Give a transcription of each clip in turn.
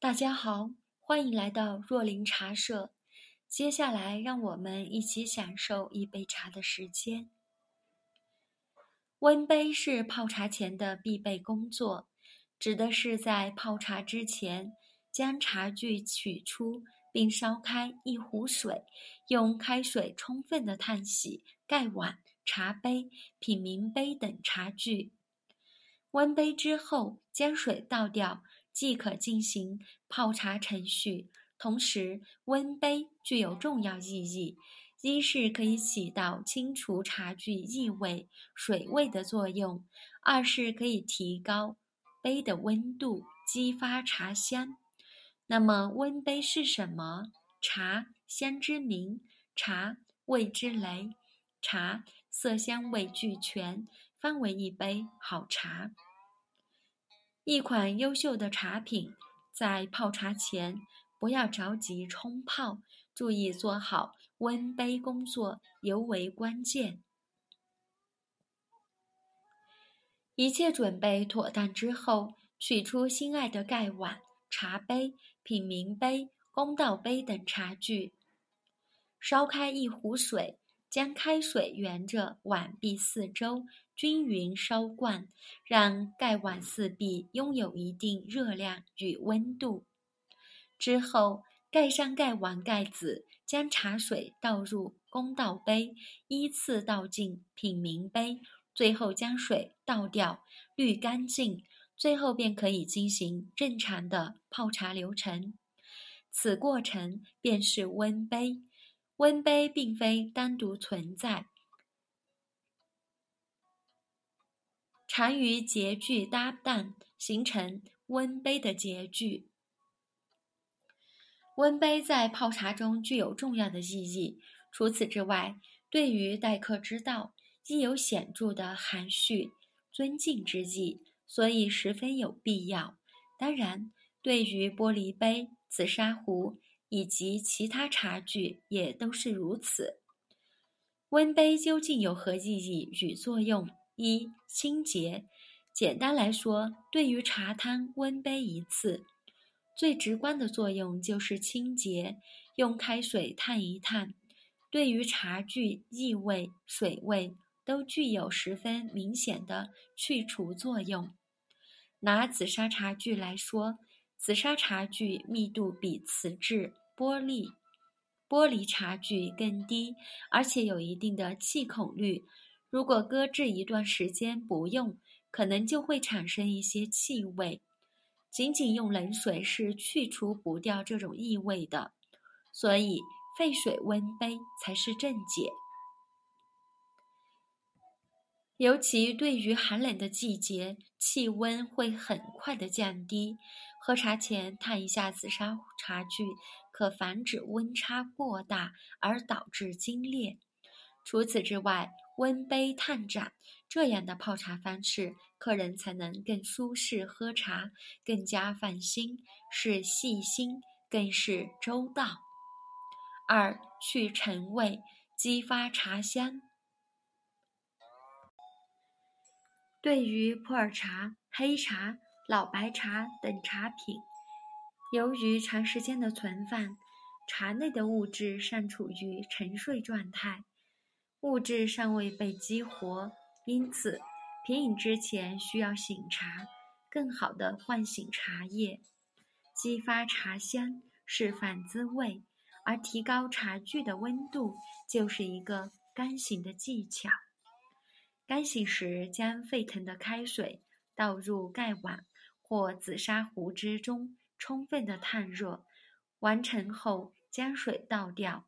大家好，欢迎来到若琳茶社。接下来，让我们一起享受一杯茶的时间。温杯是泡茶前的必备工作，指的是在泡茶之前，将茶具取出，并烧开一壶水，用开水充分的烫洗盖碗、茶杯、品茗杯等茶具。温杯之后，将水倒掉。即可进行泡茶程序。同时，温杯具有重要意义：一是可以起到清除茶具异味、水味的作用；二是可以提高杯的温度，激发茶香。那么，温杯是什么？茶，香之名；茶，味之雷；茶，色香味俱全，方为一杯好茶。一款优秀的茶品，在泡茶前不要着急冲泡，注意做好温杯工作尤为关键。一切准备妥当之后，取出心爱的盖碗、茶杯、品茗杯、公道杯等茶具，烧开一壶水，将开水沿着碗壁四周。均匀烧灌，让盖碗四壁拥有一定热量与温度。之后，盖上盖碗盖子，将茶水倒入公道杯，依次倒进品茗杯，最后将水倒掉，滤干净，最后便可以进行正常的泡茶流程。此过程便是温杯。温杯并非单独存在。常与节具搭档，形成温杯的节具。温杯在泡茶中具有重要的意义。除此之外，对于待客之道，亦有显著的含蓄、尊敬之意，所以十分有必要。当然，对于玻璃杯、紫砂壶以及其他茶具，也都是如此。温杯究竟有何意义与作用？一清洁，简单来说，对于茶汤温杯一次，最直观的作用就是清洁。用开水烫一烫，对于茶具异味、水味都具有十分明显的去除作用。拿紫砂茶具来说，紫砂茶具密度比瓷质、玻璃、玻璃茶具更低，而且有一定的气孔率。如果搁置一段时间不用，可能就会产生一些气味。仅仅用冷水是去除不掉这种异味的，所以沸水温杯才是正解。尤其对于寒冷的季节，气温会很快的降低。喝茶前烫一下紫砂茶具，可防止温差过大而导致皲裂。除此之外，温杯烫盏，这样的泡茶方式，客人才能更舒适喝茶，更加放心，是细心，更是周到。二去陈味，激发茶香。对于普洱茶、黑茶、老白茶等茶品，由于长时间的存放，茶内的物质尚处于沉睡状态。物质尚未被激活，因此品饮之前需要醒茶，更好的唤醒茶叶，激发茶香，释放滋味，而提高茶具的温度就是一个干醒的技巧。干醒时，将沸腾的开水倒入盖碗或紫砂壶之中，充分的烫热，完成后将水倒掉。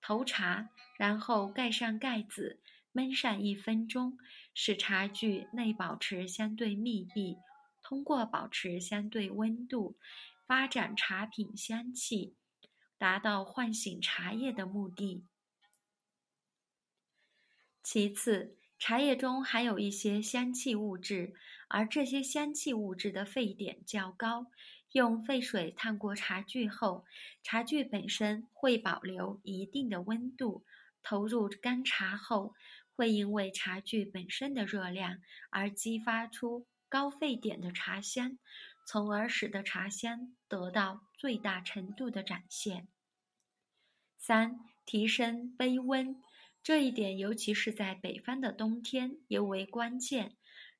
投茶，然后盖上盖子，焖上一分钟，使茶具内保持相对密闭。通过保持相对温度，发展茶品香气，达到唤醒茶叶的目的。其次，茶叶中含有一些香气物质，而这些香气物质的沸点较高。用沸水烫过茶具后，茶具本身会保留一定的温度。投入干茶后，会因为茶具本身的热量而激发出高沸点的茶香，从而使得茶香得到最大程度的展现。三、提升杯温，这一点尤其是在北方的冬天尤为关键。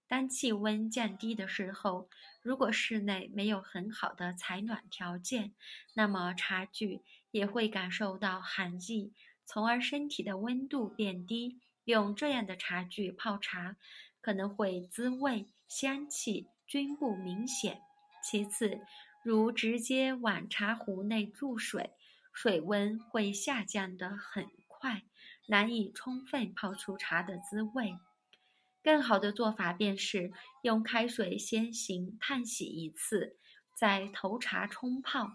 当气温降低的时候，如果室内没有很好的采暖条件，那么茶具也会感受到寒意，从而身体的温度变低。用这样的茶具泡茶，可能会滋味、香气均不明显。其次，如直接往茶壶内注水，水温会下降得很快，难以充分泡出茶的滋味。更好的做法便是用开水先行烫洗一次，再投茶冲泡，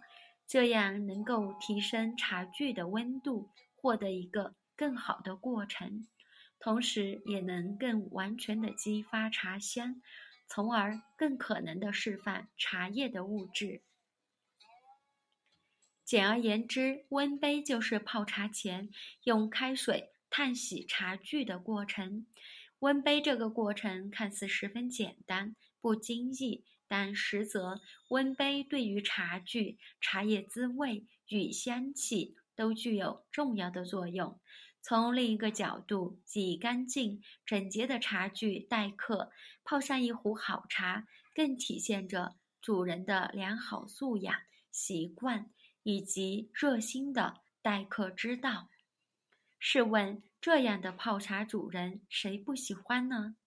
这样能够提升茶具的温度，获得一个更好的过程，同时也能更完全的激发茶香，从而更可能的释放茶叶的物质。简而言之，温杯就是泡茶前用开水烫洗茶具的过程。温杯这个过程看似十分简单不经意，但实则温杯对于茶具、茶叶滋味与香气都具有重要的作用。从另一个角度，以干净整洁的茶具待客，泡上一壶好茶，更体现着主人的良好素养、习惯以及热心的待客之道。试问？这样的泡茶主人，谁不喜欢呢？